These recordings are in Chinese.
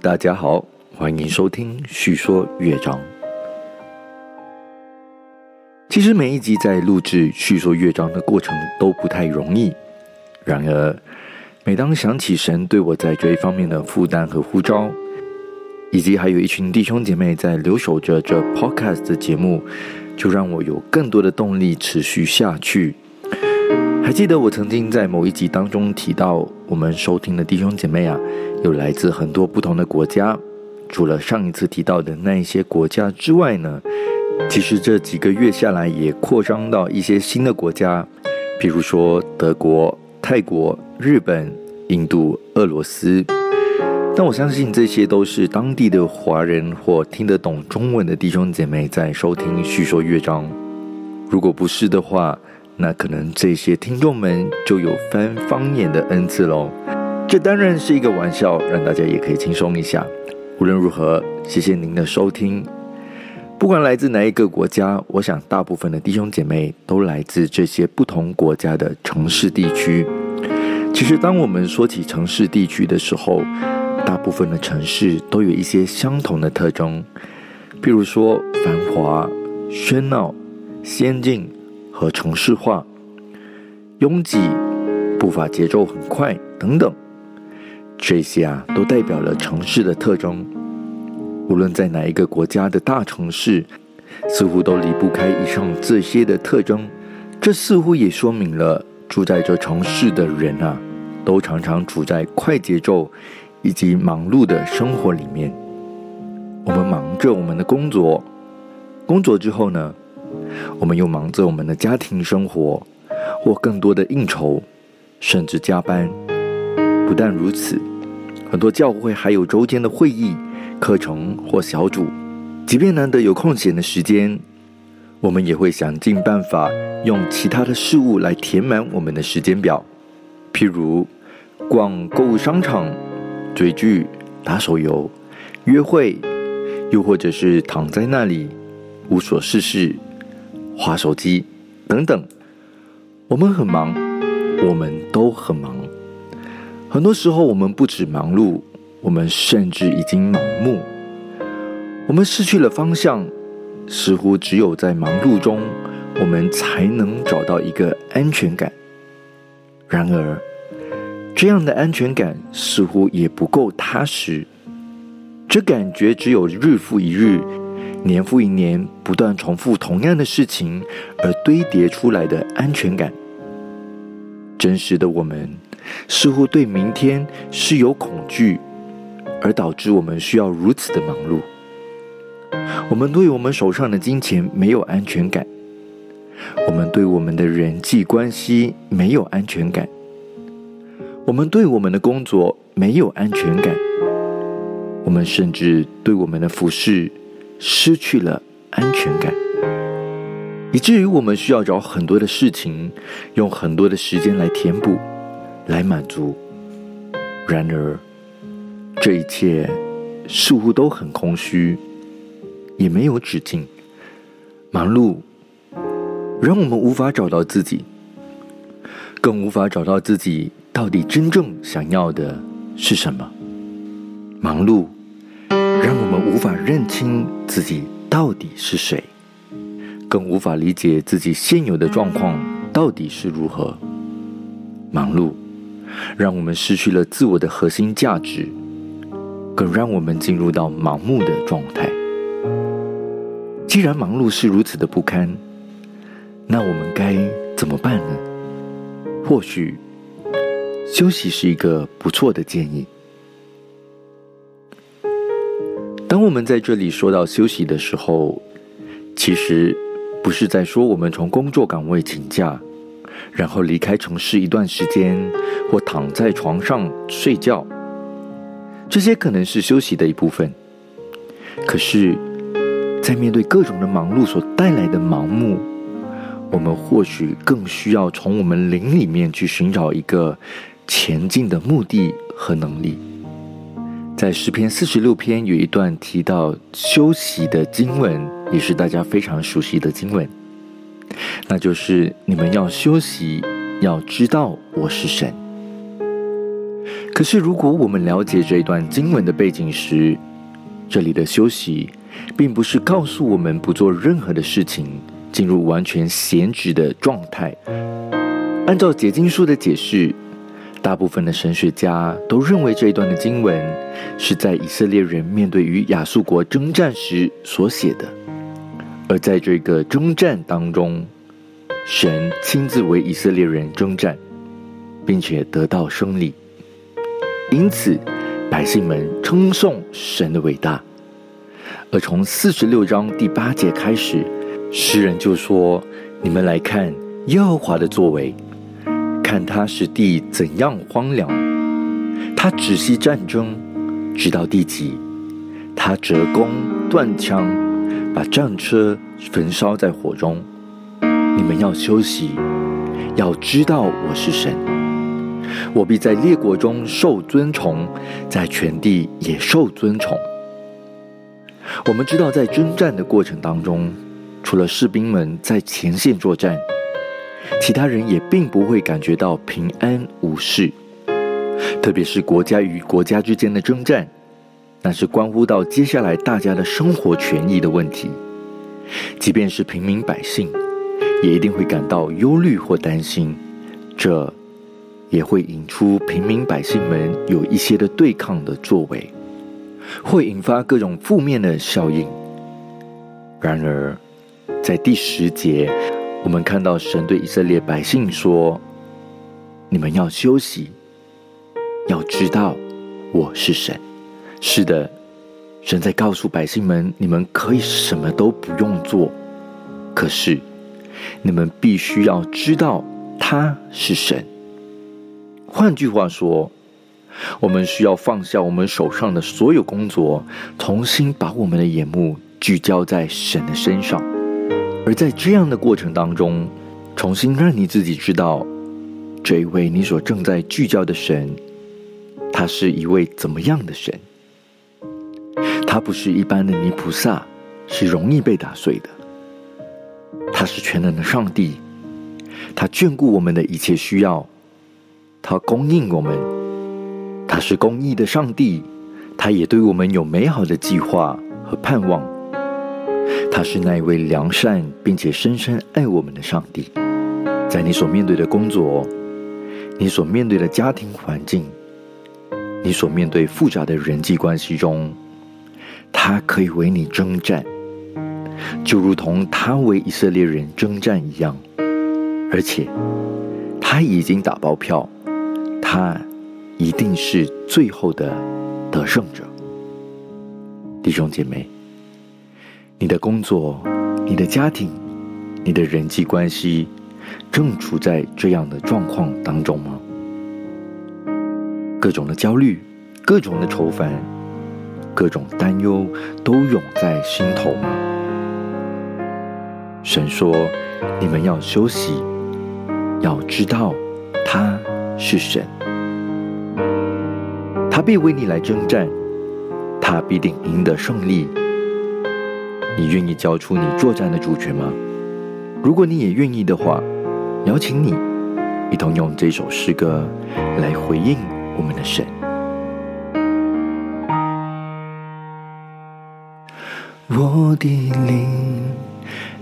大家好，欢迎收听叙说乐章。其实每一集在录制叙说乐章的过程都不太容易，然而每当想起神对我在这一方面的负担和呼召，以及还有一群弟兄姐妹在留守着这 Podcast 的节目，就让我有更多的动力持续下去。还记得我曾经在某一集当中提到，我们收听的弟兄姐妹啊，有来自很多不同的国家。除了上一次提到的那一些国家之外呢，其实这几个月下来也扩张到一些新的国家，比如说德国、泰国、日本、印度、俄罗斯。但我相信这些都是当地的华人或听得懂中文的弟兄姐妹在收听叙说乐章。如果不是的话，那可能这些听众们就有翻方言的恩赐喽。这当然是一个玩笑，让大家也可以轻松一下。无论如何，谢谢您的收听。不管来自哪一个国家，我想大部分的弟兄姐妹都来自这些不同国家的城市地区。其实，当我们说起城市地区的时候，大部分的城市都有一些相同的特征，譬如说繁华、喧闹、先进。和城市化、拥挤、步伐节奏很快等等，这些啊都代表了城市的特征。无论在哪一个国家的大城市，似乎都离不开以上这些的特征。这似乎也说明了住在这城市的人啊，都常常处在快节奏以及忙碌的生活里面。我们忙着我们的工作，工作之后呢？我们又忙着我们的家庭生活，或更多的应酬，甚至加班。不但如此，很多教会还有周间的会议、课程或小组。即便难得有空闲的时间，我们也会想尽办法用其他的事物来填满我们的时间表，譬如逛购物商场、追剧、打手游、约会，又或者是躺在那里无所事事。划手机，等等，我们很忙，我们都很忙。很多时候，我们不止忙碌，我们甚至已经盲目。我们失去了方向，似乎只有在忙碌中，我们才能找到一个安全感。然而，这样的安全感似乎也不够踏实，这感觉只有日复一日。年复一年，不断重复同样的事情而堆叠出来的安全感。真实的我们似乎对明天是有恐惧，而导致我们需要如此的忙碌。我们对我们手上的金钱没有安全感，我们对我们的人际关系没有安全感，我们对我们的工作没有安全感，我们甚至对我们的服饰。失去了安全感，以至于我们需要找很多的事情，用很多的时间来填补，来满足。然而，这一切似乎都很空虚，也没有止境。忙碌让我们无法找到自己，更无法找到自己到底真正想要的是什么。忙碌。让我们无法认清自己到底是谁，更无法理解自己现有的状况到底是如何。忙碌让我们失去了自我的核心价值，更让我们进入到盲目的状态。既然忙碌是如此的不堪，那我们该怎么办呢？或许休息是一个不错的建议。我们在这里说到休息的时候，其实不是在说我们从工作岗位请假，然后离开城市一段时间，或躺在床上睡觉。这些可能是休息的一部分。可是，在面对各种的忙碌所带来的盲目，我们或许更需要从我们灵里面去寻找一个前进的目的和能力。在诗篇四十六篇有一段提到休息的经文，也是大家非常熟悉的经文，那就是你们要休息，要知道我是神。可是，如果我们了解这一段经文的背景时，这里的休息，并不是告诉我们不做任何的事情，进入完全闲置的状态。按照解经书的解释，大部分的神学家都认为这一段的经文是在以色列人面对与亚述国征战时所写的，而在这个征战当中，神亲自为以色列人征战，并且得到胜利。因此，百姓们称颂神的伟大。而从四十六章第八节开始，诗人就说：“你们来看耶和华的作为，看他使地怎样荒凉。他止息战争，直到地极；他折弓断枪，把战车焚烧在火中。你们要休息，要知道我是神。”我必在列国中受尊崇，在全地也受尊崇。我们知道，在征战的过程当中，除了士兵们在前线作战，其他人也并不会感觉到平安无事。特别是国家与国家之间的征战，那是关乎到接下来大家的生活权益的问题。即便是平民百姓，也一定会感到忧虑或担心。这。也会引出平民百姓们有一些的对抗的作为，会引发各种负面的效应。然而，在第十节，我们看到神对以色列百姓说：“你们要休息，要知道我是神。”是的，神在告诉百姓们：“你们可以什么都不用做，可是你们必须要知道他是神。”换句话说，我们需要放下我们手上的所有工作，重新把我们的眼目聚焦在神的身上。而在这样的过程当中，重新让你自己知道，这一位你所正在聚焦的神，他是一位怎么样的神？他不是一般的泥菩萨，是容易被打碎的。他是全能的上帝，他眷顾我们的一切需要。他供应我们，他是公义的上帝，他也对我们有美好的计划和盼望。他是那一位良善并且深深爱我们的上帝。在你所面对的工作，你所面对的家庭环境，你所面对复杂的人际关系中，他可以为你征战，就如同他为以色列人征战一样。而且，他已经打包票。他一定是最后的得胜者，弟兄姐妹，你的工作、你的家庭、你的人际关系，正处在这样的状况当中吗？各种的焦虑、各种的愁烦、各种担忧，都涌在心头吗？神说：“你们要休息，要知道他是神。”他必为你来征战，他必定赢得胜利。你愿意交出你作战的主权吗？如果你也愿意的话，邀请你一同用这首诗歌来回应我们的神。我的灵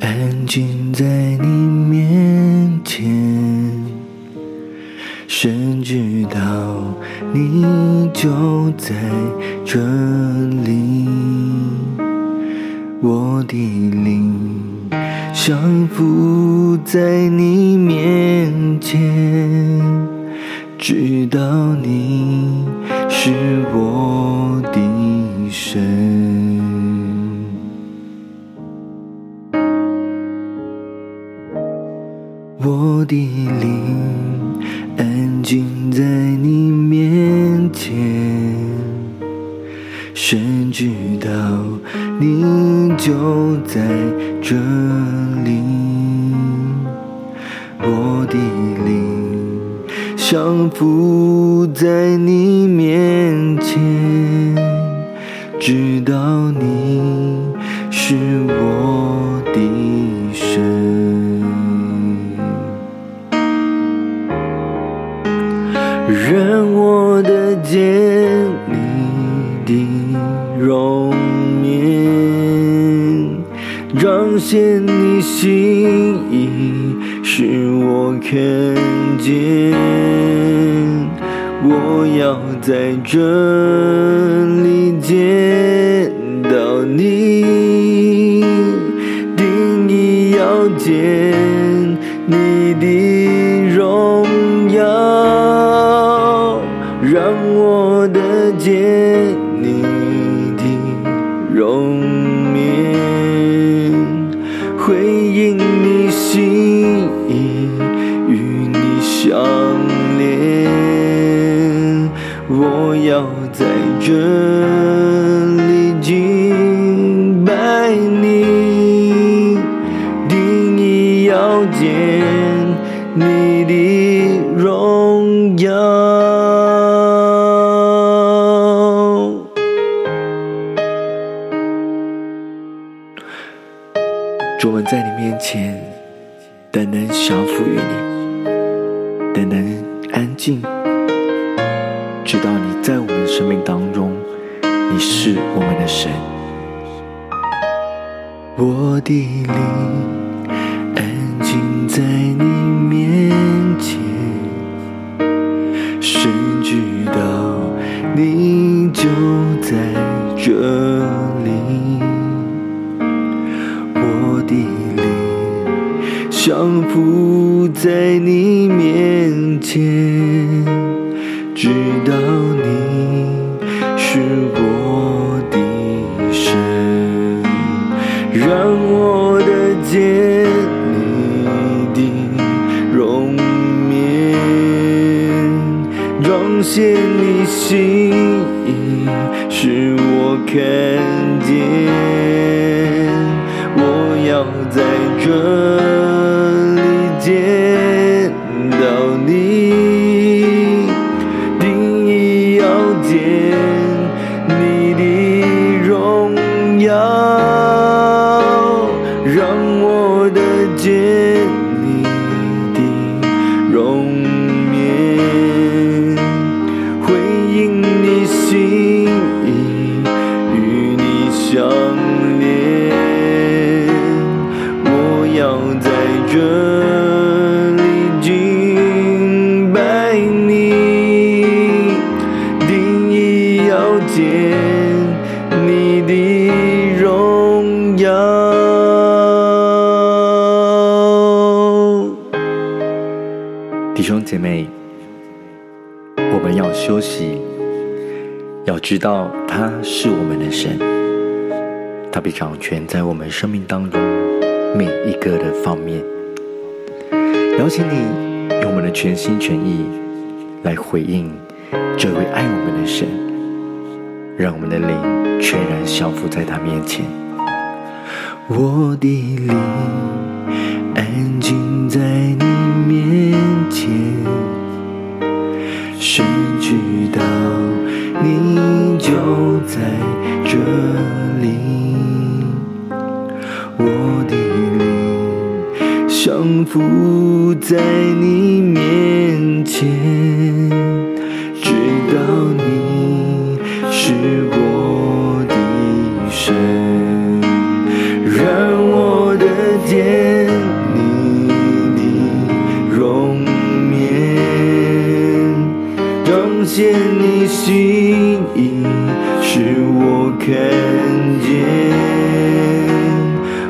安静在你面前。神知道你就在这里，我的灵降服在你面前，知道你是我降服在你面前，知道你是我在这里见到你，你的荣耀。主我们在你面前，单单降服于你，单单安静。知道你在我们生命当中，你是我们的神。我的灵近在你面前，谁知道你就在这里。我的灵像浮在你面前。见你的荣耀。弟兄姐妹，我们要休息，要知道他是我们的神，他必掌权在我们生命当中每一个的方面。邀请你用我们的全心全意来回应这位爱我们的神。让我们的灵全然降服在他面前。我的灵安静在你面前，谁知道你就在这里。我的灵降服在你面前，见你心意，使我看见。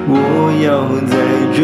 我要在这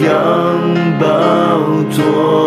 拥抱多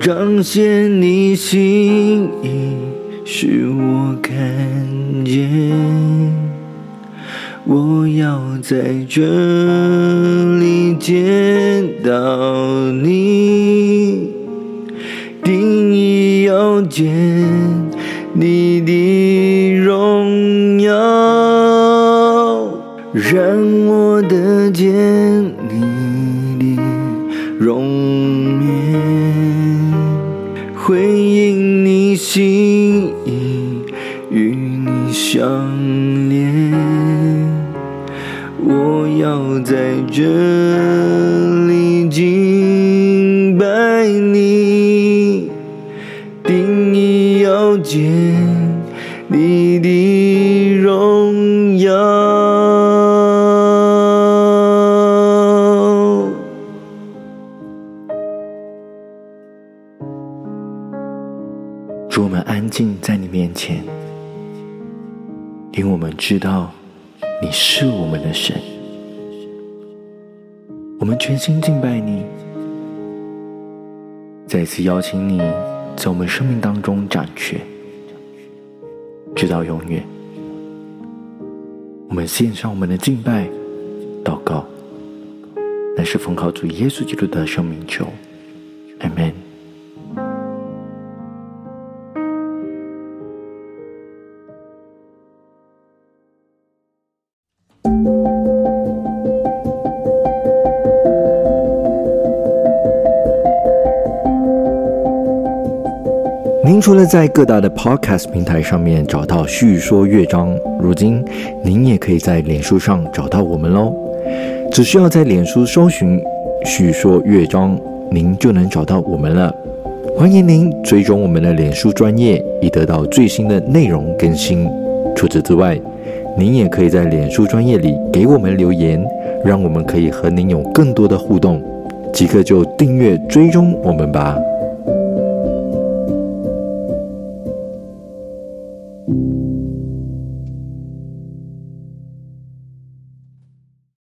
彰显你心意，使我看见。我要在这里见到你，定义要见你的荣耀，让我的见心意，与你相连。我要在这知道你是我们的神。我们全心敬拜你，再次邀请你在我们生命当中掌权，直到永远。我们献上我们的敬拜、祷告，乃是奉靠主耶稣基督的生命求，除了在各大的 Podcast 平台上面找到叙说乐章，如今您也可以在脸书上找到我们喽。只需要在脸书搜寻“叙说乐章”，您就能找到我们了。欢迎您追踪我们的脸书专业，以得到最新的内容更新。除此之外，您也可以在脸书专业里给我们留言，让我们可以和您有更多的互动。即刻就订阅追踪我们吧。